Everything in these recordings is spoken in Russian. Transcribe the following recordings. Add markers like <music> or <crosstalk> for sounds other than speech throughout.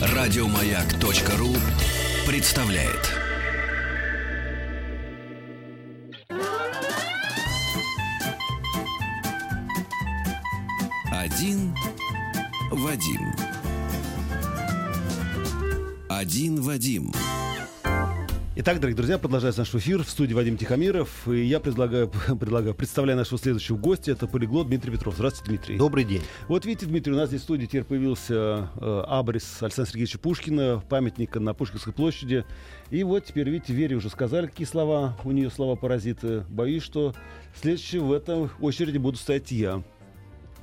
Радиомаяк.ру представляет. Один Вадим. Один Вадим. Итак, дорогие друзья, продолжается наш эфир в студии Вадим Тихомиров. И я предлагаю, <laughs> предлагаю представляю нашего следующего гостя. Это полиглот Дмитрий Петров. Здравствуйте, Дмитрий. Добрый день. Вот видите, Дмитрий, у нас здесь в студии теперь появился э, абрис Александра Сергеевича Пушкина, памятника на Пушкинской площади. И вот теперь, видите, Вере уже сказали, какие слова, у нее слова-паразиты. Боюсь, что следующий в этом очереди буду стоять я.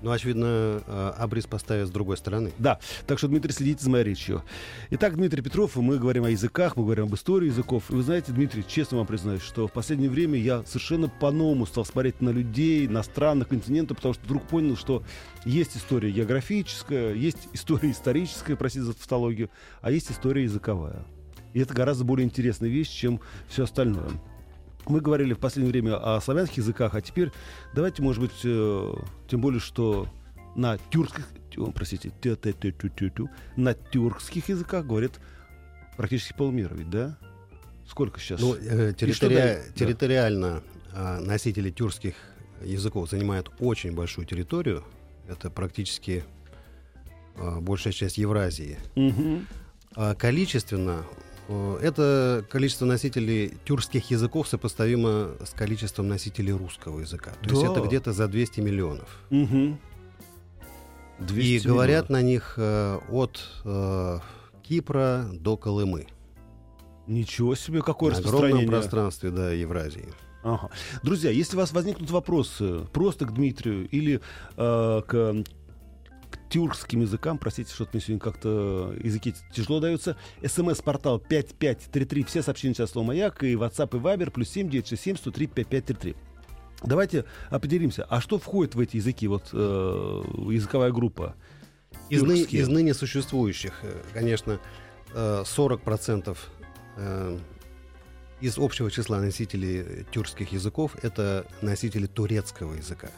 Ну, очевидно, э, абрис поставят с другой стороны. Да, так что, Дмитрий, следите за моей речью. Итак, Дмитрий Петров, мы говорим о языках, мы говорим об истории языков. И вы знаете, Дмитрий, честно вам признаюсь, что в последнее время я совершенно по-новому стал смотреть на людей, на страны, континенты, потому что вдруг понял, что есть история географическая, есть история историческая, простите за тавтологию, а есть история языковая. И это гораздо более интересная вещь, чем все остальное. Мы говорили в последнее время о славянских языках, а теперь давайте, может быть, э, тем более, что на тюркских, тю, простите, тю -тю -тю -тю -тю -тю, на тюркских языках говорят практически полмира, ведь, да? Сколько сейчас? Ну, э, территори-? Да. территориально э, носители тюркских языков занимают очень большую территорию. Это практически э, большая часть Евразии. Мгм. А количественно это количество носителей тюркских языков сопоставимо с количеством носителей русского языка. То есть Да. это где-то за 200 миллионов. И 200 говорят миллионов. на них э, от э, Кипра до Колымы. Ничего себе, какое на огромном распространение. пространстве до Евразии. Ага. Друзья, если у вас возникнут вопросы просто к Дмитрию или э, к тюркским языкам, простите, что-то мне сегодня как-то языки тяжело даются, смс-портал 5533, все сообщения сейчас слово «Маяк», и WhatsApp и Viber, плюс 7967 103 5533. Давайте определимся, а что входит в эти языки, вот э, языковая группа? Из, ны- из ныне существующих, э, конечно, э, 40% э, из общего числа носителей тюркских языков это носители турецкого языка.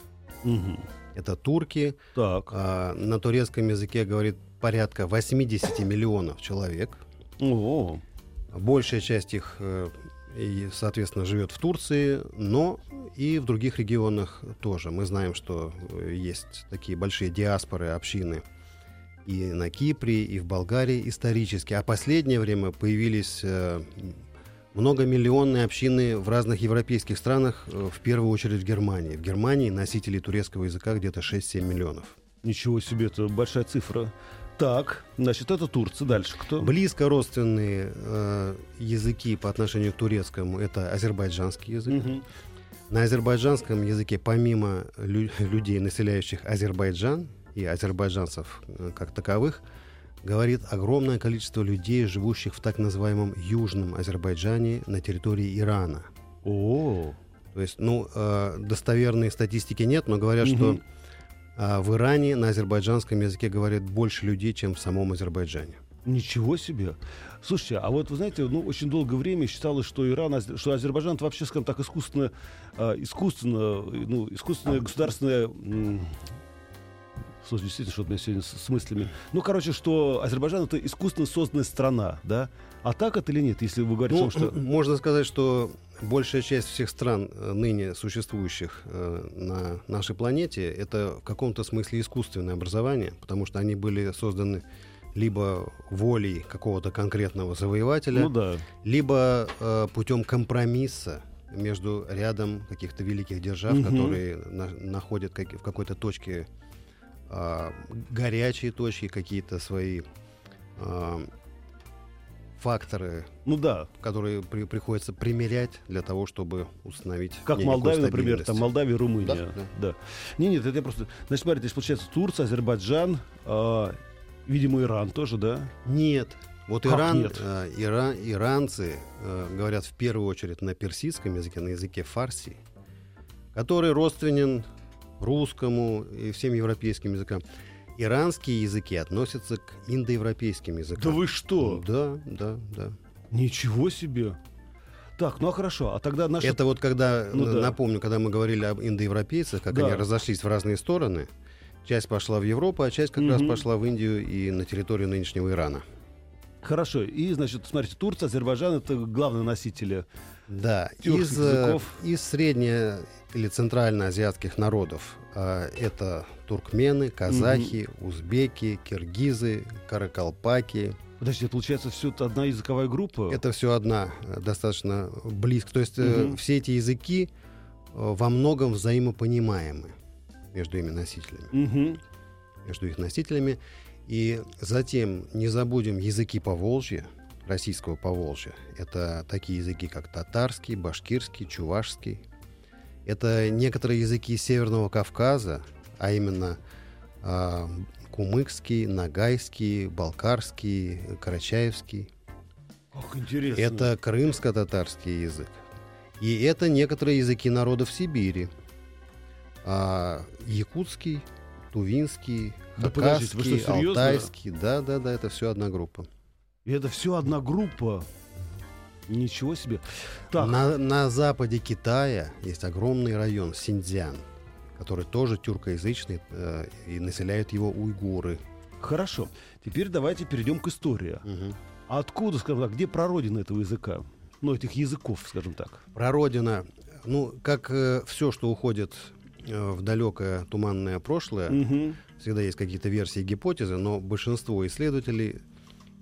Мгм. Это турки. Так. а на турецком языке говорит порядка 80 миллионов человек. О, Большая часть их, э, и, соответственно, живет в Турции, но и в других регионах тоже. Мы знаем, что э, есть такие большие диаспоры, общины и на Кипре, и в Болгарии исторически. А последнее время появились э, многомиллионные общины в разных европейских странах, э, в первую очередь в Германии. В Германии носителей турецкого языка где-то 6-7 миллионов. ничего себе, это большая цифра. Так, значит, это Турция. Дальше кто? Близко родственные э, языки по отношению к турецкому это азербайджанский язык. Мгм. На азербайджанском языке, помимо лю- <laughs> людей, населяющих Азербайджан и азербайджанцев э, как таковых, говорит огромное количество людей, живущих в так называемом Южном Азербайджане на территории Ирана. О, То есть, ну, э, достоверной статистики нет, но говорят, Мгм. что э, в Иране на азербайджанском языке говорит больше людей, чем в самом Азербайджане. Ничего себе. Слушайте, а вот вы знаете, ну, очень долгое время считалось, что Иран, что Азербайджан это вообще, скажем так, искусственно, а, искусственно, ну, искусственное государственное... Слушай, действительно, что у меня сегодня с, с мыслями. Ну, короче, что Азербайджан это искусственно созданная страна, да? А так это или нет, если вы говорите, Ну, о том, что... можно сказать, что большая часть всех стран, э, ныне существующих э, на нашей планете, это в каком-то смысле искусственное образование, потому что они были созданы либо волей какого-то конкретного завоевателя, Ну да. либо э, путем компромисса между рядом каких-то великих держав, Мгм. которые на- находят как- в какой-то точке а, горячие точки, какие-то свои а, факторы, Ну да. которые при- приходится примерять для того, чтобы установить Как Молдавия, например, там. Молдавия, Румыния. Да, да. Да. Не, нет, это я просто... Значит, смотрите, здесь получается Турция, Азербайджан, а, видимо, Иран тоже, да? Нет. Вот Как Иран, нет? э, ира- иранцы э, говорят в первую очередь на персидском языке, на языке фарси, который родственен русскому и всем европейским языкам. Иранские языки относятся к индоевропейским языкам. Да вы что? Да, да, да. Ничего себе. Так, ну а хорошо, а тогда наши... Это вот когда, Ну н- да. напомню, когда мы говорили об индоевропейцах, как Да. они разошлись в разные стороны, Часть пошла в Европу, а часть как раз Мгм. пошла в Индию и на территорию нынешнего Ирана. Хорошо. И, значит, смотрите, Турция, Азербайджан — это главные носители. Да, из, э, языков. из средне- или центральноазиатских народов а, это туркмены, казахи, узбеки, киргизы, каракалпаки. Подождите, получается, все это одна языковая группа? Это все одна, э, достаточно близко. То есть Мгм. все эти языки э, во многом взаимопонимаемы между ими носителями. Мгм. между их носителями. И затем не забудем языки Поволжья, российского Поволжья. Это такие языки, как татарский, башкирский, чувашский. Это некоторые языки Северного Кавказа, а именно а, кумыкский, нагайский, балкарский, карачаевский. Как интересно. Это крымско-татарский язык. И это некоторые языки народов Сибири. А, якутский, тувинский, Да подождите, вы что, хакасский, серьезно? алтайский. Да, да, да, это все одна группа. И это все одна группа. Ничего себе. Так, На, на западе Китая есть огромный район Синьцзян, который тоже тюркоязычный, э, и населяют его уйгуры. хорошо. Теперь давайте перейдем к истории. А откуда, скажем так, где прародина этого языка? Ну, этих языков, скажем так. Прародина, ну, как все, что уходит э, в далекое туманное прошлое, Мгм. всегда есть какие-то версии и гипотезы, но большинство исследователей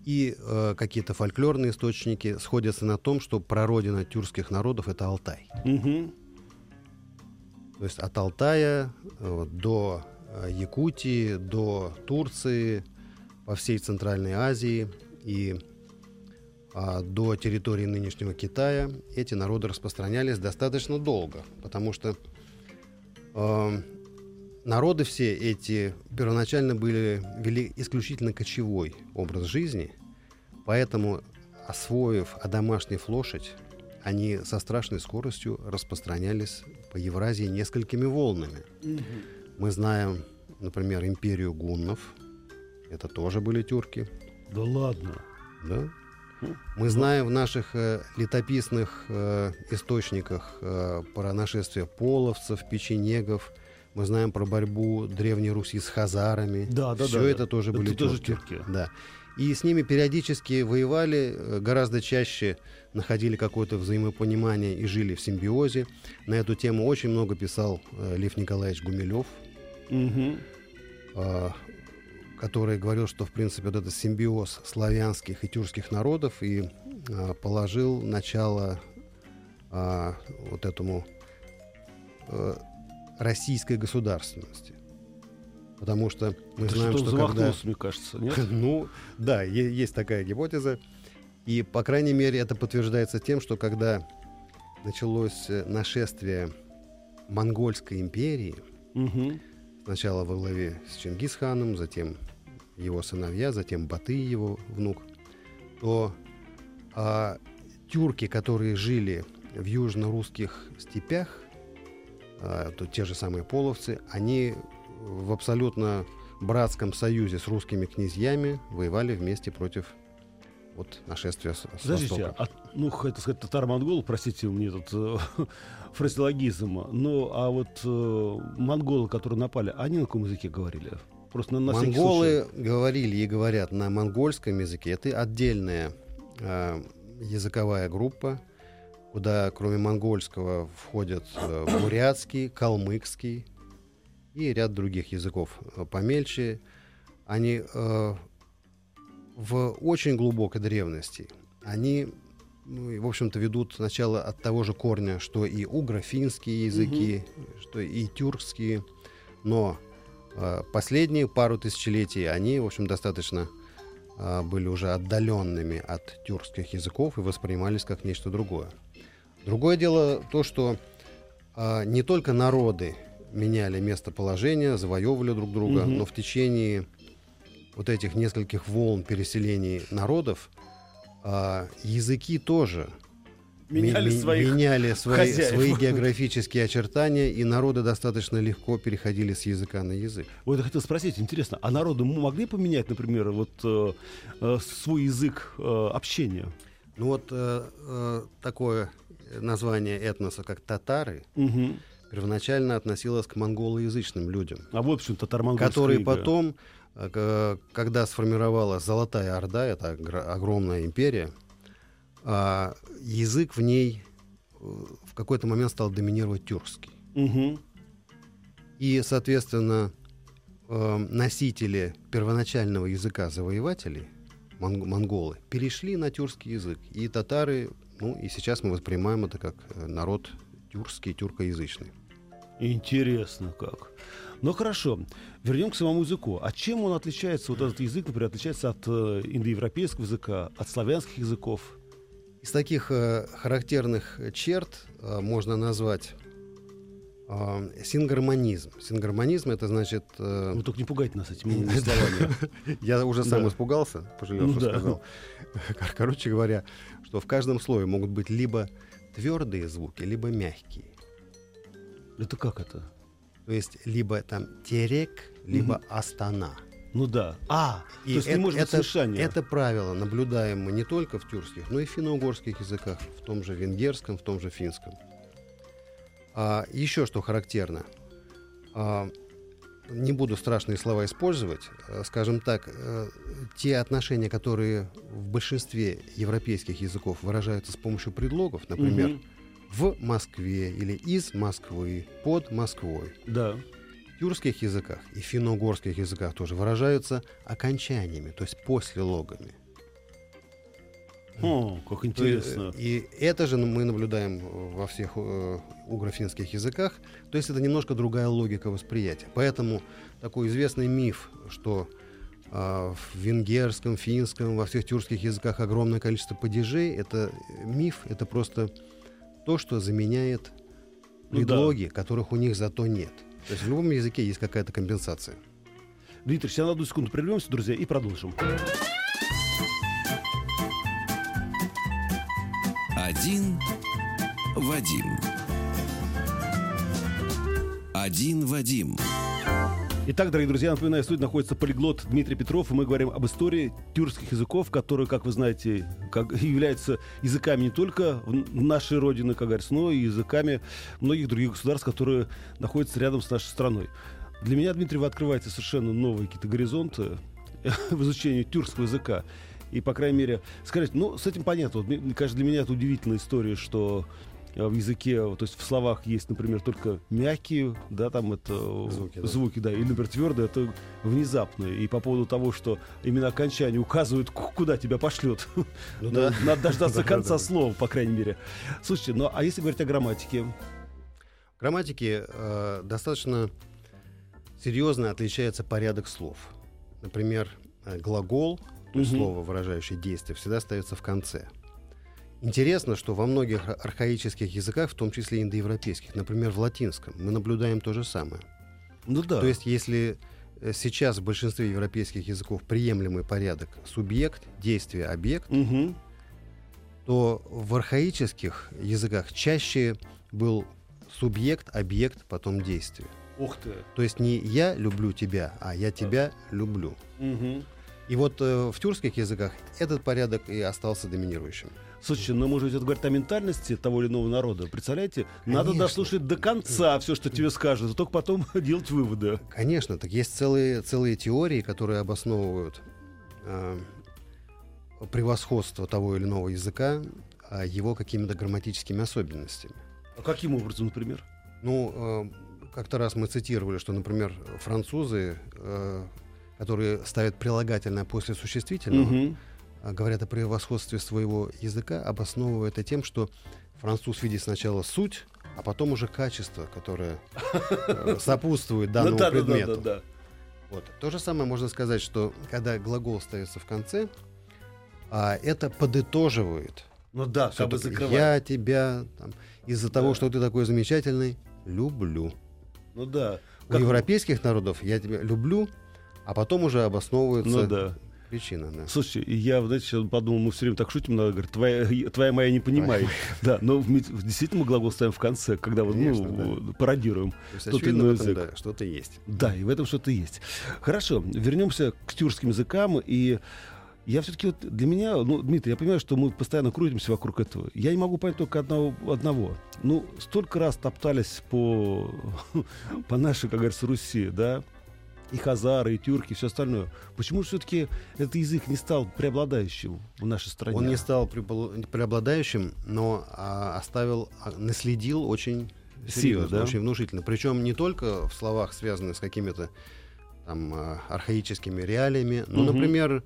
и э, какие-то фольклорные источники сходятся на том, что прародина тюркских народов это Алтай. Мгм. То есть от Алтая э, до э, Якутии, до Турции, по всей Центральной Азии и а, до территории нынешнего Китая эти народы распространялись достаточно долго, потому что э, народы все эти первоначально были вели исключительно кочевой образ жизни, поэтому, освоив, одомашнив лошадь, они со страшной скоростью распространялись по Евразии несколькими волнами. Мы знаем, например, империю гуннов. Это тоже были тюрки. Да ладно. Да? Хм. Мы знаем в наших э, летописных э, источниках э, про нашествие половцев, печенегов. Мы знаем про борьбу Древней Руси с хазарами. Да, да, Все да, это да. тоже Это были тоже тюрки. тюрки. Да. И с ними периодически воевали, э, гораздо чаще находили какое-то взаимопонимание и жили в симбиозе. На эту тему очень много писал э, Лев Николаевич Гумилев, а, который говорил, что в принципе вот этот симбиоз славянских и тюркских народов и а, положил начало а, вот этому э, российской государственности. Потому что мы Это знаем, что-то что когда... мне кажется, <laughs> нет? Ну, да, есть такая гипотеза. И, по крайней мере, это подтверждается тем, что когда началось э, нашествие Монгольской империи, Мгм. сначала во главе с Чингисханом, затем его сыновья, затем Баты, его внук, то а, тюрки, которые жили в южно-русских степях, то те же самые половцы, они в абсолютно братском союзе с русскими князьями воевали вместе против вот нашествия с, Подождите, востока. а, ну, хотел сказать, татар-монгол, простите мне этот э, <laughs> фразеологизм, ну, а вот э, монголы, которые напали, они на каком языке говорили? Просто на, на Монголы говорили и говорят на монгольском языке. Это отдельная э, языковая группа, куда кроме монгольского входят э, бурятский, калмыцкий и ряд других языков э, помельче. Они э, в очень глубокой древности. Они, ну, в общем-то, ведут сначала от того же корня, что и угро-финские языки, что и тюркские, но э, последние пару тысячелетий они, в общем, достаточно э, были уже отдаленными от тюркских языков и воспринимались как нечто другое. Другое дело то, что э, не только народы меняли местоположение, завоевывали друг друга, Мгм. но в течение вот этих нескольких волн переселений народов а, языки тоже Меняли ми- своих меняли свои, хозяев. свои географические очертания, и народы достаточно легко переходили с языка на язык. Вот я хотел спросить, интересно, а народы могли поменять, например, вот э, э, свой язык э, общения? Ну вот э, э, такое название этноса, как татары, Мгм. первоначально относилась к монголоязычным людям, А вот почему татаро которые потом, э, когда сформировалась Золотая Орда, это огр- огромная империя, а, язык в ней э, в какой-то момент стал доминировать тюркский. Угу. И, соответственно, э, носители первоначального языка завоевателей, мон- монголы, перешли на тюркский язык. И татары, ну и сейчас мы воспринимаем это как э, народ тюркский, тюркоязычный. Интересно как. Ну хорошо, вернем к самому языку. А чем он отличается, вот этот язык, например, отличается от э, индоевропейского языка, от славянских языков? Из таких э, характерных черт можно назвать сингармонизм. Сингармонизм это значит... э, Вы только не пугайте нас этими <laughs> словами. Я уже сам испугался, пожалел, Ну что сказал. Кор- Короче говоря, что в каждом слове могут быть либо твердые звуки, либо мягкие. Это как это? То есть либо там терек, либо астана. Ну да. А, И то есть не это, может быть это, смешания. это правило наблюдаем мы не только в тюркских, но и в финно-угорских языках, в том же венгерском, в том же финском. А, еще что характерно. А, не буду страшные слова использовать. а, Скажем так, э, те отношения, которые в большинстве европейских языков выражаются с помощью предлогов, например, Мгм. в Москве или из Москвы, под Москвой, Да. в тюркских языках и финно-угорских языках тоже выражаются окончаниями, то есть послелогами. О, как интересно. э, И это же мы наблюдаем во всех э, угро-финских языках. То есть это немножко другая логика восприятия. Поэтому такой известный миф, что а, в венгерском, финском, во всех тюркских языках огромное количество падежей, это э, миф, это просто то, что заменяет Ну да. предлоги, которых у них зато нет. То есть в любом языке есть какая-то компенсация. Дмитрий, сейчас на одну секунду прервемся, друзья, и продолжим. Один Вадим. Один Вадим. Итак, дорогие друзья, напоминаю, в студии находится полиглот Дмитрий Петров, и мы говорим об истории тюркских языков, которые, как вы знаете, как, <laughs> являются языками не только нашей родины, как говорится, но и языками многих других государств, которые находятся рядом с нашей страной. Для меня, Дмитрий, вы открываете совершенно новые какие-то горизонты <laughs> в изучении тюркского языка. И, по крайней мере, скажите, ну, с этим понятно. Вот, мне кажется, для меня это удивительная история, что э, в языке, вот, то есть в словах есть, например, только мягкие, да, там это э, Звуки, да. звуки, да, или, например, твердые, это внезапно. И по поводу того, что именно окончание указывают, ку- куда тебя пошлет. <laughs> Ну Надо да. надо дождаться <laughs> Да, конца слова, по крайней мере. Слушайте, ну а если говорить о грамматике? Грамматике э, достаточно серьезно отличается порядок слов. Например, э, глагол, есть Мгм. слово, выражающее действие, всегда ставится в конце. Интересно, что во многих ар- архаических языках, в том числе индоевропейских, например, в латинском, мы наблюдаем то же самое. Ну да. То есть, если э, сейчас в большинстве европейских языков приемлемый порядок субъект, действие, объект, Мгм. то в архаических языках чаще был субъект, объект, потом действие. Ух ты. То есть не я люблю тебя, а я тебя люблю. Мгм. И вот э, в тюркских языках этот порядок и остался доминирующим. Слушайте, ну, может быть, это говорит о ментальности того или иного народа. Представляете? Надо Конечно. дослушать до конца все, что тебе скажут, а только потом <laughs> делать выводы. Конечно, так есть целые, целые теории, которые обосновывают э, превосходство того или иного языка а, его какими-то грамматическими особенностями. А каким образом, например? Ну, э, как-то раз мы цитировали, что, например, французы, э, которые ставят прилагательное после существительного, а, говорят о превосходстве своего языка, обосновывая это тем, что француз видит сначала суть, а потом уже качество, которое э, <laughs> сопутствует данному Ну да, да, да, предмету. Вот. То же самое можно сказать, что когда глагол ставится в конце, а это подытоживает. Ну да, как бы закрывать. Я тебя там, из-за того, Да. что ты такой замечательный, люблю. Ну да. У Как- европейских народов я тебя люблю, а потом уже обосновывается Ну да. причина. Да. Слушайте, я, знаете, сейчас подумал, мы все время так шутим, надо говорить, твоя, твоя моя не понимает. Да, но мы действительно мы глагол ставим в конце, когда вот, Конечно, ну, пародируем. То есть, Тот очевидно, иной в этом, язык. да, что-то есть. Да, и в этом что-то есть. Хорошо, вернемся к тюркским языкам. И Я все-таки вот для меня, ну, Дмитрий, я понимаю, что мы постоянно крутимся вокруг этого. Я не могу понять только одного. одного. Ну, столько раз топтались по, <laughs> по нашей, как говорится, Руси, да, и хазары, и тюрки, и все остальное. Почему все-таки этот язык не стал преобладающим в нашей стране? Он не стал преобладающим, но а, оставил, а, наследил очень Сильно, да? очень внушительно. Причем не только в словах, связанных с какими-то там а, архаическими реалиями, но, угу. например,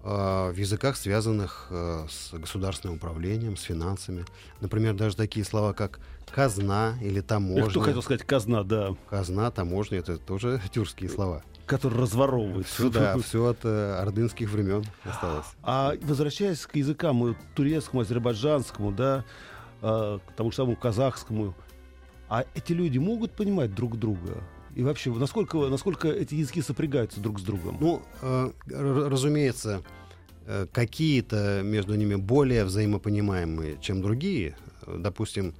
в языках, связанных с государственным управлением, с финансами. Например, даже такие слова, как казна или таможня. Кто хотел сказать казна, да. Казна, таможня, это тоже тюркские слова. Которые разворовывают. Все, да, все от э, ордынских времен осталось. А возвращаясь к языкам турецкому, азербайджанскому, да, э, к тому же самому казахскому, а эти люди могут понимать друг друга? И вообще, насколько, насколько эти языки сопрягаются друг с другом? Ну, э, разумеется, э, какие-то между ними более взаимопонимаемые, чем другие. Допустим,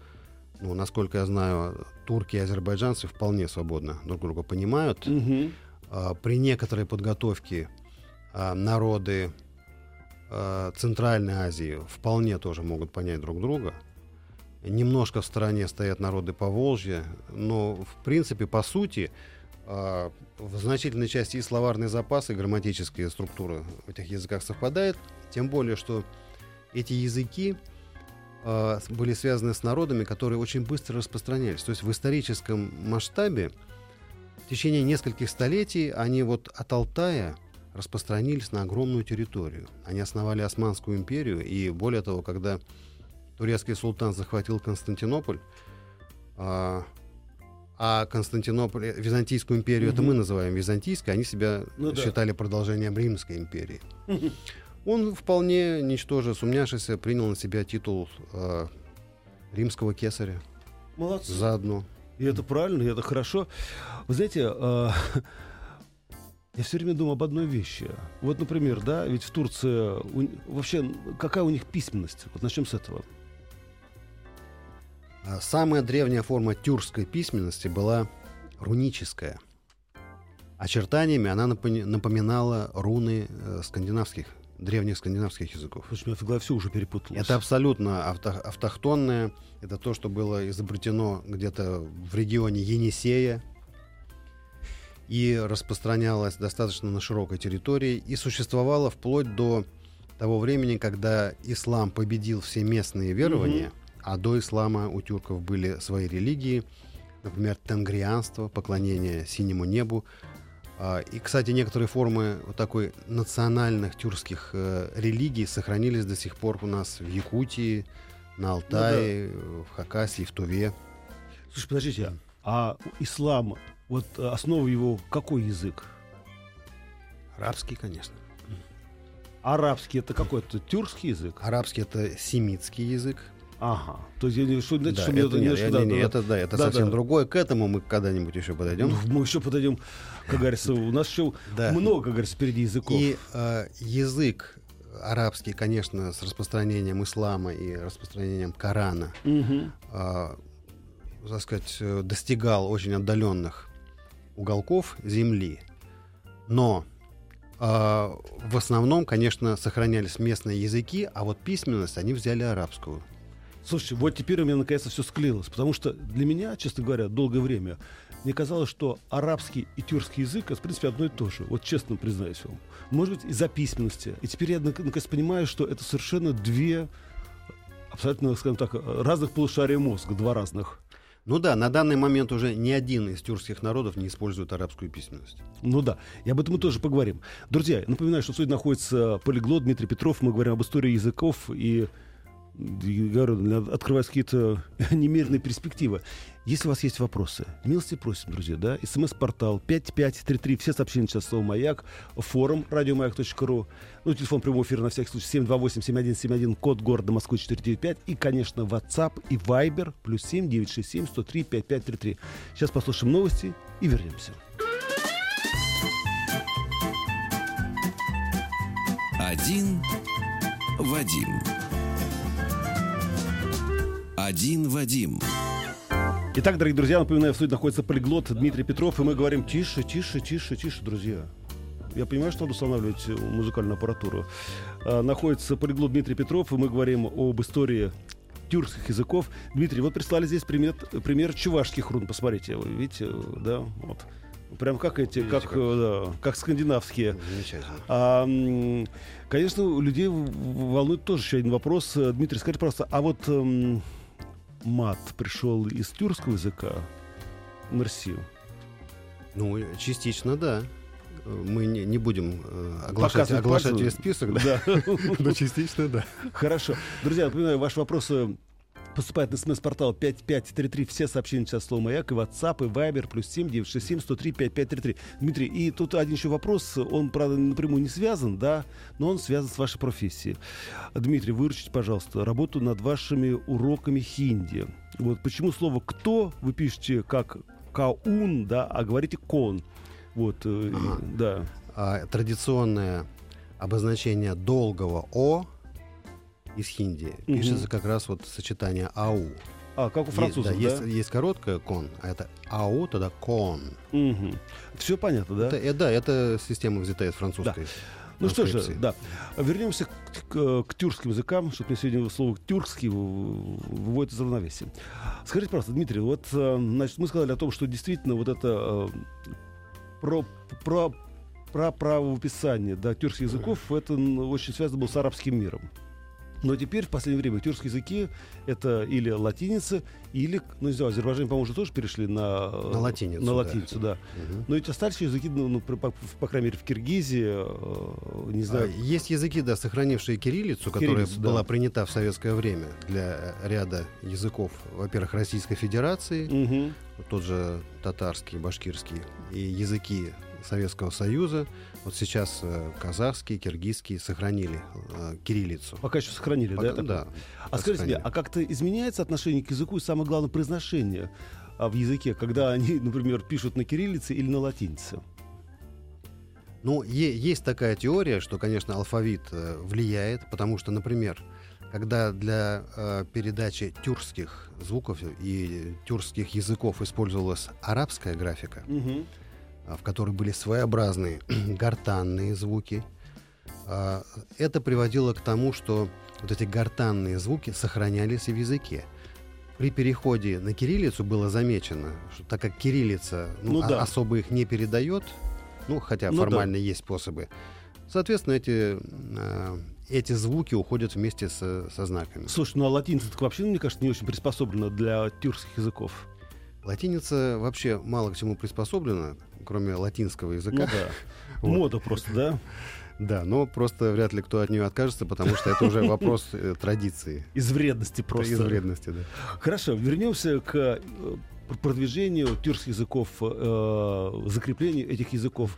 ну, насколько я знаю, турки и азербайджанцы вполне свободно друг друга понимают. Угу. А, при некоторой подготовке а, народы а, Центральной Азии вполне тоже могут понять друг друга. Немножко в стороне стоят народы Поволжья, но в принципе, по сути, а, в значительной части и словарный запас, и грамматическая структура в этих языках совпадает. Тем более, что эти языки э, были связаны с народами, которые очень быстро распространялись. То есть в историческом масштабе в течение нескольких столетий они вот от Алтая распространились на огромную территорию. Они основали Османскую империю, и более того, когда турецкий султан захватил Константинополь, а, а Константинополь, э, Византийскую империю, угу. это мы называем Византийской, они себя ну, считали да. продолжением Римской империи. <laughs> Он вполне, ничтоже сумняшися, принял на себя титул э, римского кесаря. Молодцы. Заодно. И это правильно, и это хорошо. Вы знаете, э, я все время думаю об одной вещи. Вот, например, да, ведь в Турции у, вообще какая у них письменность? Вот начнем с этого. А самая древняя форма тюркской письменности была руническая. Очертаниями она напоминала руны э, скандинавских древних скандинавских языков. Слушай, у меня в голове все уже перепуталось. Это абсолютно авто, автохтонное. Это то, что было изобретено где-то в регионе Енисея и распространялось достаточно на широкой территории и существовало вплоть до того времени, когда ислам победил все местные верования, mm-hmm. а до ислама у тюрков были свои религии, например, тенгрианство, поклонение синему небу, и, кстати, некоторые формы вот такой национальных тюркских э, религий сохранились до сих пор у нас в Якутии, на Алтае, ну, да. в Хакасии, в Туве. Слушай, подождите, а ислам, вот основа его какой язык? Арабский, конечно. Арабский это какой-то тюркский язык? Арабский это семитский язык. Ага. То есть, я, что, да, что это, это, нет, да, не, да, это, да, это да, совсем да. другое. К этому мы когда-нибудь еще подойдем. Ну, мы еще подойдем, как <laughs> говорится, у нас еще да. много, как говорится, впереди языков. И э, язык арабский, конечно, с распространением ислама и распространением Корана, угу. э, так сказать, достигал очень отдаленных уголков земли. Но э, в основном, конечно, сохранялись местные языки, а вот письменность они взяли арабскую. Слушайте, вот теперь у меня наконец-то все склеилось, потому что для меня, честно говоря, долгое время мне казалось, что арабский и тюркский язык, это, в принципе, одно и то же. Вот честно признаюсь вам. Может быть, из-за письменности. И теперь я наконец понимаю, что это совершенно две абсолютно, скажем так, разных полушария мозга, два разных. Ну да, на данный момент уже ни один из тюркских народов не использует арабскую письменность. Ну да, и об этом мы тоже поговорим. Друзья, напоминаю, что в студии находится полиглот Дмитрий Петров. Мы говорим об истории языков и открывать какие-то <laughs> немеренные перспективы. Если у вас есть вопросы, милости просим, друзья, да, смс-портал 5533, все сообщения сейчас слово «Маяк», форум радиомаяк.ру, ну, телефон прямого эфира на всякий случай 728-7171, код города Москвы 495, и, конечно, WhatsApp и Viber, плюс 7 967 103 5533. Сейчас послушаем новости и вернемся. Один Вадим. Один Вадим. Итак, дорогие друзья, напоминаю, в студии находится полиглот Дмитрий Петров, и мы говорим тише, тише, тише, тише, друзья. Я понимаю, что надо устанавливать э, музыкальную аппаратуру. А, находится полиглот Дмитрий Петров, и мы говорим об истории тюркских языков. Дмитрий, вот прислали здесь пример, пример чувашских рун. Посмотрите, вы видите, э, да, вот. Прям как эти, Видите, как, как? э, да, как скандинавские. Замечательно. А, конечно, у людей волнует тоже еще один вопрос. Э, Дмитрий, скажите просто, а вот эм, мат пришел из тюркского языка Россию? Ну, частично, да. Э, Мы не, не будем э, оглашать, Показывать оглашать весь список, да. Да. <laughs> Но частично, да. Хорошо. Друзья, напоминаю, ваши вопросы поступают на смс-портал 5533. Все сообщения сейчас слово «Маяк» и WhatsApp, и Viber, плюс 7 967 103 5533. Дмитрий, и тут один еще вопрос. Он, правда, напрямую не связан, да, но он связан с вашей профессией. Дмитрий, выручите, пожалуйста, работу над вашими уроками хинди. Вот почему слово «кто» вы пишете как «каун», да, а говорите «кон». Вот, э, Ага. да. А традиционное обозначение долгого «о» из хинди Мгм. пишется как раз вот сочетание «ау». А, как у Есть- французов, да? Есть, есть короткое «кон», а это «ау», тогда «кон». Все понятно, да? Это, э, да, это система взята из французской. Ну что же, да. Вернемся к, к- к тюркским языкам, что мне сегодня слово тюркский выводит из равновесия. Скажите, просто, Дмитрий, вот э, значит, мы сказали о том, что действительно вот это э, про, про, про правописание да, тюркских языков, это очень связано было с арабским миром. Но теперь в последнее время тюркские языки это или латиница, или, ну не знаю, Азербайджане, по-моему, уже тоже перешли на, На латиницу, На да. латиницу, да. Мгм. Но эти остались еще языки, ну, ну, по, по- по крайней мере, в Киргизии, э, не А, знаю, Есть языки, да, сохранившие кириллицу, которая Кириллицу, да. была принята в советское время для э, ряда языков, во-первых, Российской Федерации, Мгм. тот же татарский, башкирский, и языки Советского Союза. Вот сейчас э, казахский, киргизский сохранили э, кириллицу. Пока еще сохранили, Пока- да? да. А скажите мне, а как-то изменяется отношение к языку и самое главное произношение а, в языке, когда они, <laughs> например, пишут на кириллице или на латинице? Ну, есть такая теория, что, конечно, алфавит э, влияет, потому что, например, когда для э, передачи тюркских звуков и тюркских языков использовалась арабская графика, а, в которой были своеобразные <clears throat> гортанные звуки, а, это приводило к тому, что вот эти гортанные звуки сохранялись и в языке. При переходе на кириллицу было замечено, что так как кириллица ну, Ну а- да. особо их не передает, ну хотя Ну да. формально есть способы, соответственно эти, э, эти звуки уходят вместе со, со знаками. Слушай, ну а латиница вообще, мне кажется, не очень приспособлена для тюркских языков. Латиница вообще мало к чему приспособлена, кроме латинского языка. Ну да. <laughs> Вот. Мода просто, да? Да, но просто вряд ли кто от нее откажется, потому что это уже вопрос э, традиции. Из вредности просто. Из вредности, да. Хорошо, вернемся к э, пр- продвижению тюркских языков, э, закреплению этих языков.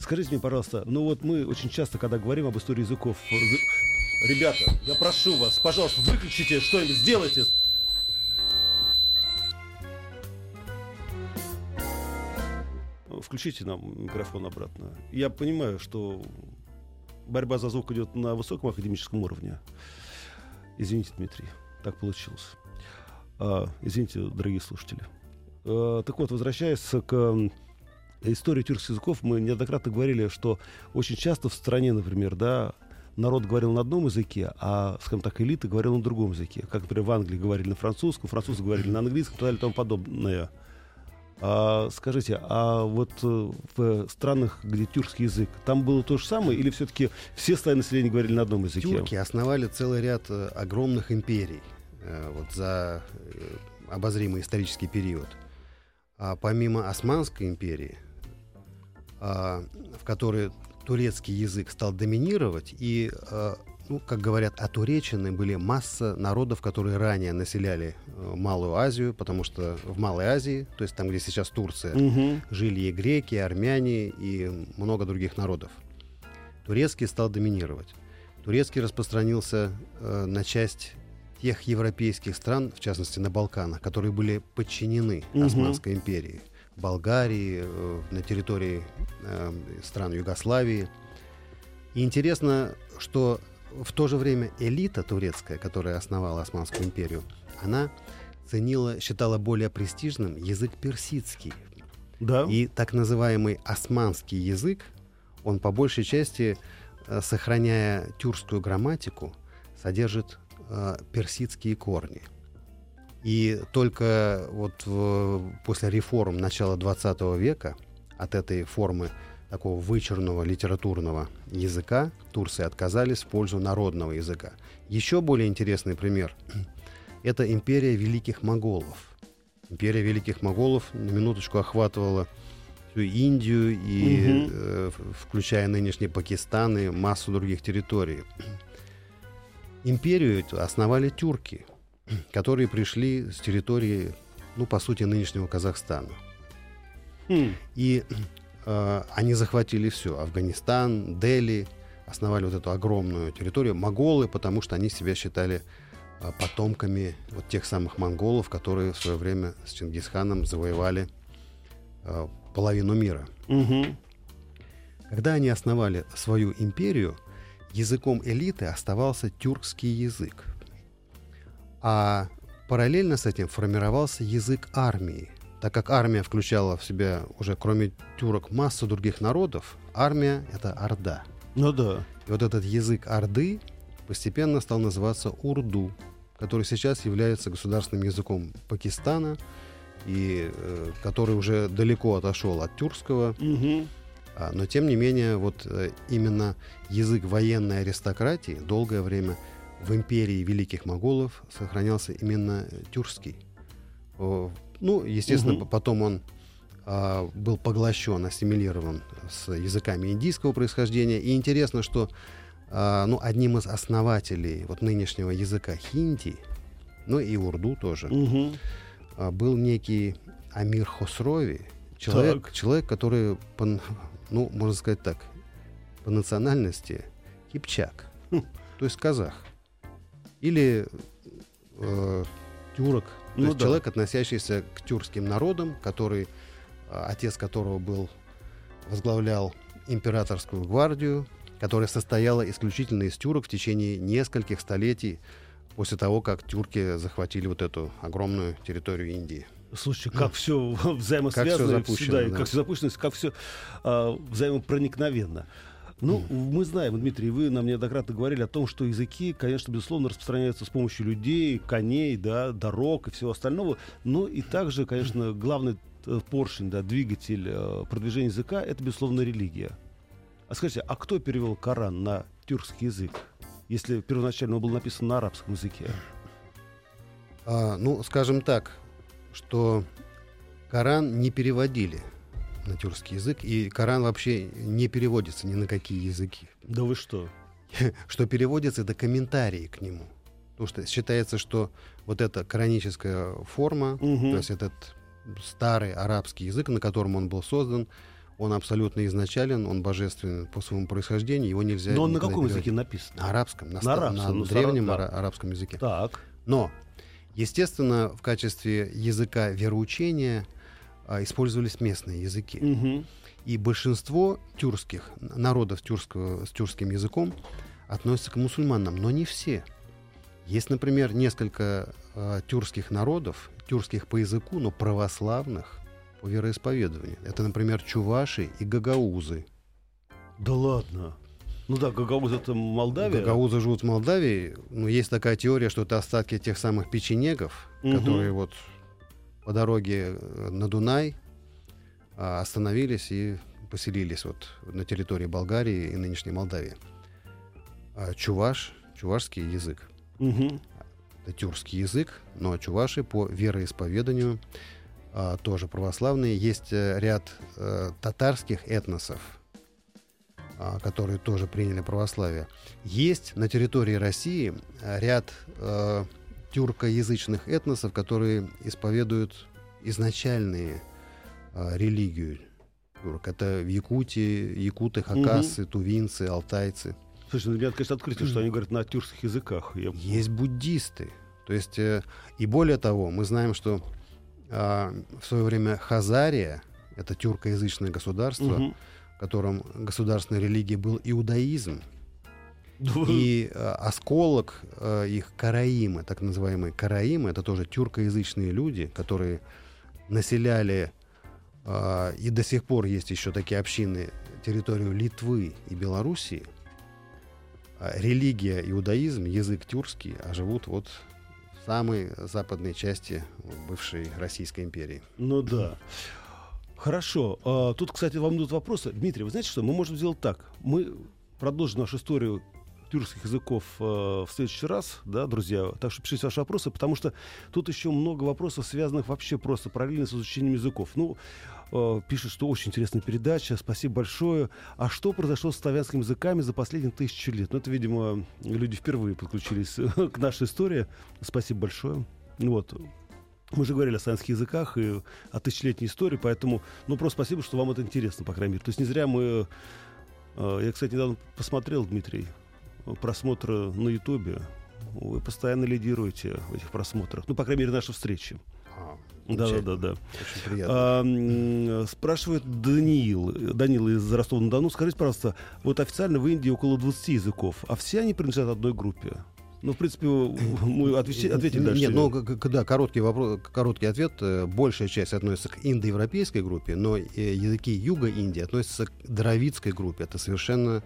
Скажите мне, пожалуйста, ну вот мы очень часто, когда говорим об истории языков, ребята, я прошу вас, пожалуйста, выключите что-нибудь, сделайте. Включите нам микрофон обратно. Я понимаю, что борьба за звук идет на высоком академическом уровне. Извините, Дмитрий, так получилось. А, извините, дорогие слушатели. А, так вот, возвращаясь к истории тюркских языков, мы неоднократно говорили, что очень часто в стране, например, да, народ говорил на одном языке, а, скажем так, элита говорила на другом языке. Как, например, в Англии говорили на французском, французы говорили на английском и так далее и тому подобное. А, скажите, а вот э, в странах, где тюркский язык, там было то же самое, или все-таки все слои населения говорили на одном языке? Тюрки основали целый ряд э, огромных империй э, вот за обозримый исторический период. А помимо Османской империи, а, в которой турецкий язык стал доминировать, и, э, ну, как говорят, отуречены были масса народов, которые ранее населяли э, Малую Азию, потому что в Малой Азии, то есть там, где сейчас Турция, Мгм. жили и греки, и армяне, и много других народов. Турецкий стал доминировать. Турецкий распространился э, на часть тех европейских стран, в частности на Балканах, которые были подчинены Мгм. Османской империи. Болгарии, э, на территории э, стран Югославии. И интересно, что в то же время элита турецкая, которая основала Османскую империю, она ценила, считала более престижным язык персидский. Да. И так называемый османский язык, он по большей части, э, сохраняя тюркскую грамматику, содержит э, персидские корни. И только вот в, после реформ начала 20 века от этой формы такого вычурного литературного языка Турции отказались в пользу народного языка. Еще более интересный пример – это империя великих моголов. Империя великих моголов на минуточку охватывала всю Индию и угу. э, включая нынешний Пакистан и массу других территорий. Империю основали тюрки, которые пришли с территории, ну, по сути, нынешнего Казахстана. Хм. И э, они захватили все. Афганистан, Дели, основали вот эту огромную территорию. Моголы, потому что они себя считали э, потомками вот тех самых монголов, которые в свое время с Чингисханом завоевали э, половину мира. Угу. Когда они основали свою империю, языком элиты оставался тюркский язык. А параллельно с этим формировался язык армии. Так как армия включала в себя уже кроме тюрок массу других народов, армия — это орда. Ну да. И вот этот язык орды постепенно стал называться урду, который сейчас является государственным языком Пакистана, и э, который уже далеко отошел от тюркского. Угу. А, но тем не менее, вот э, именно язык военной аристократии долгое время в империи великих моголов сохранялся именно тюркский. Ну, естественно, угу. потом он а, был поглощен, ассимилирован с языками индийского происхождения. И интересно, что а, ну, одним из основателей вот нынешнего языка хинди, ну и урду тоже, угу. а, был некий Амир Хосрови, человек, человек который, по, ну, можно сказать так, по национальности кипчак, хм. то есть казах. Или э, тюрок, ну, есть да. человек, относящийся к тюркским народам, который, э, отец которого был, возглавлял императорскую гвардию, которая состояла исключительно из тюрок в течение нескольких столетий после того, как тюрки захватили вот эту огромную территорию Индии. Слушай, как все <laughs> взаимосвязано, как все запущено, да. как все запущено, как все а, взаимопроникновенно. Ну, мы знаем, Дмитрий, вы нам неоднократно говорили о том, что языки, конечно, безусловно, распространяются с помощью людей, коней, да, дорог и всего остального. Но и также, конечно, главный э, поршень, да, двигатель э, продвижения языка — это, безусловно, религия. А скажите, а кто перевел Коран на тюркский язык, если первоначально он был написан на арабском языке? А, ну, скажем так, что Коран не переводили на тюркский язык, и Коран вообще не переводится ни на какие языки. Да вы что? <laughs> Что переводится, это комментарии к нему. Потому что считается, что вот эта кораническая форма, угу. то есть этот старый арабский язык, на котором он был создан, он абсолютно изначален, он божественный по своему происхождению, его нельзя... Но он на каком языке написан? На арабском, на, на, арабском, на ну, древнем да. арабском языке. Так. Но, естественно, в качестве языка вероучения использовались местные языки. Угу. И большинство тюркских народов тюркского, с тюркским языком относятся к мусульманам, но не все. Есть, например, несколько э, тюркских народов, тюркских по языку, но православных по вероисповеданию. Это, например, чуваши и гагаузы. Да ладно. Ну да, гагаузы это Молдавия. Гагаузы живут в Молдавии. Но есть такая теория, что это остатки тех самых печенегов, угу. которые вот по дороге э, на Дунай а, остановились и поселились вот на территории Болгарии и нынешней Молдавии. А чуваш, чувашский язык. Угу. Это тюркский язык, но чуваши по вероисповеданию а, тоже православные. Есть а, ряд а, татарских этносов, которые тоже приняли православие. Есть на территории России ряд тюркоязычных этносов, которые исповедуют изначальные э, религию тюрк. Это в Якутии, якуты, хакасы, угу. тувинцы, алтайцы. Слушай, ну, меня, конечно, открытие, что они говорят на тюркских языках. Я... Есть буддисты. То есть, э, и более того, мы знаем, что э, в свое время Хазария, это тюркоязычное государство, угу. в котором государственной религией был иудаизм, и э, осколок э, их караимы, так называемые караимы, это тоже тюркоязычные люди, которые населяли, э, и до сих пор есть еще такие общины, территорию Литвы и Белоруссии, а религия иудаизм, язык тюркский, а живут вот в самой западной части бывшей Российской империи. Ну да. Хорошо. А, тут, кстати, вам идут вопросы. Дмитрий, вы знаете что? Мы можем сделать так. Мы продолжим нашу историю тюркских языков э, в следующий раз, да, друзья. Так что пишите ваши вопросы, потому что тут еще много вопросов, связанных вообще просто параллельно с изучением языков. Ну, э, пишет, что очень интересная передача, спасибо большое. А что произошло с славянскими языками за последние тысячи лет? Ну, это, видимо, люди впервые подключились к нашей истории. Спасибо большое. Вот. Мы же говорили о славянских языках и о тысячелетней истории, поэтому, ну, просто спасибо, что вам это интересно, по крайней мере. То есть не зря мы... Э, я, кстати, недавно посмотрел, Дмитрий, просмотры на Ютубе. Вы постоянно лидируете в этих просмотрах. Ну, по крайней мере, наши встречи. А, да, да, да, да. Очень приятно. А, спрашивает Даниил, Даниил из Ростова-на-Дону. Скажите, пожалуйста, вот официально в Индии около 20 языков, а все они принадлежат одной группе? Ну, в принципе, <laughs> мы отвечи, ответили дальше. Нет, ну, да, короткий, вопрос, короткий ответ. Э, большая часть относится к индоевропейской группе, но э, языки юга Индии относятся к дравидской группе. Это совершенно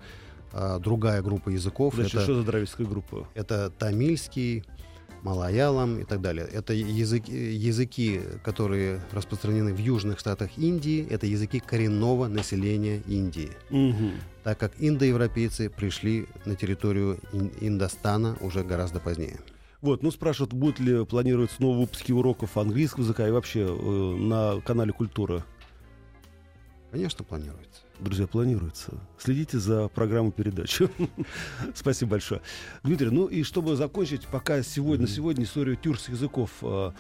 а, другая группа языков. Значит, это, что за дравидская группа? Это тамильский, малаялам и так далее. Это языки, языки, которые распространены в южных штатах Индии. Это языки коренного населения Индии. Угу. Так как индоевропейцы пришли на территорию Индостана уже гораздо позднее. Вот, ну спрашивают, будут ли планируются новые выпуски уроков английского языка и вообще э, на канале Культура? Конечно, планируется. Друзья, планируется. Следите за программой передач. <laughs> Спасибо большое. Дмитрий, ну и чтобы закончить, пока сегодня, сегодня историю тюркских языков э,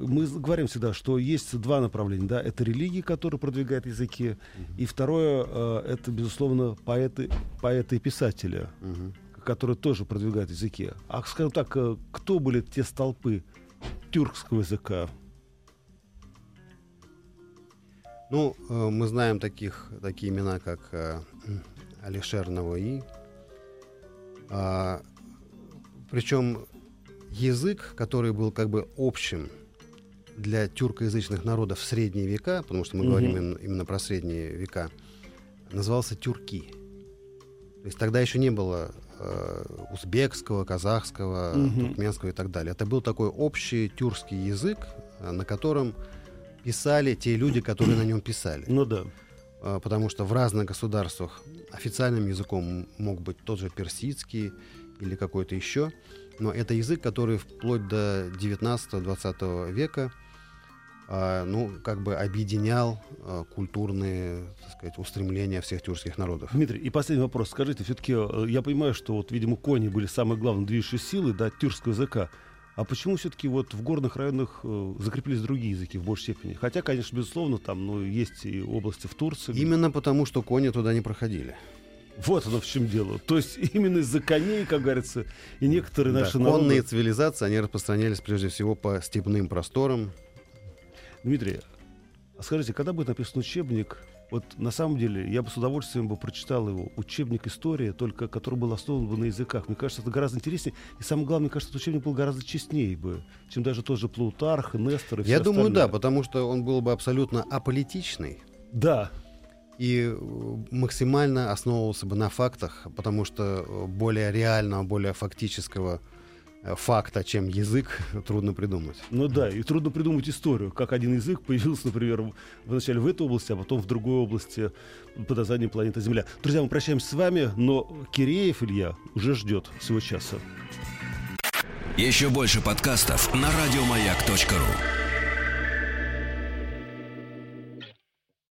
мы говорим всегда, что есть два направления. Да? Это религии, которые продвигают языки, и второе э, это, безусловно, поэты, поэты и писатели, которые тоже продвигают языки. А, скажем так, э, кто были те столпы тюркского языка? Ну, э, мы знаем таких, такие имена, как э, Алишер Навои. А, причем язык, который был как бы общим для тюркоязычных народов в средние века, потому что мы угу. говорим именно, именно про средние века, назывался тюрки. То есть тогда еще не было э, узбекского, казахского, угу. туркменского и так далее. Это был такой общий тюркский язык, э, на котором писали те люди, которые на нем писали. Ну да. А, потому что в разных государствах официальным языком мог быть тот же персидский или какой-то еще. Но это язык, который вплоть до 19-20 века а, ну, как бы объединял а, культурные, так сказать, устремления всех тюркских народов. Дмитрий, и последний вопрос. Скажите, все-таки э, я понимаю, что вот, видимо, кони были самые главные движущие силы, да, тюркского языка. А почему все-таки вот в горных районах э, закрепились другие языки в большей степени? Хотя, конечно, безусловно, там ну, есть и области в Турции. Именно потому, что кони туда не проходили. Вот оно в чем дело. То есть <laughs> именно из-за коней, как говорится, и некоторые да, наши конные народы... Конные цивилизации, они распространялись прежде всего по степным просторам. Дмитрий, а скажите, когда будет написан учебник вот на самом деле я бы с удовольствием бы прочитал его учебник истории, только который был основан бы на языках. Мне кажется, это гораздо интереснее. И самое главное, мне кажется, этот учебник был гораздо честнее бы, чем даже тот же Плутарх, Нестор и все Я думаю, остальные. да, потому что он был бы абсолютно аполитичный. Да. И э, максимально основывался бы на фактах, потому что более реального, более фактического факта, чем язык, <laughs> трудно придумать. Ну да, и трудно придумать историю, как один язык <laughs> появился, например, вначале в этой области, а потом в другой области под названием планета Земля. Друзья, мы прощаемся с вами, но Киреев Илья уже ждет своего часа. Еще больше подкастов на радиомаяк.ру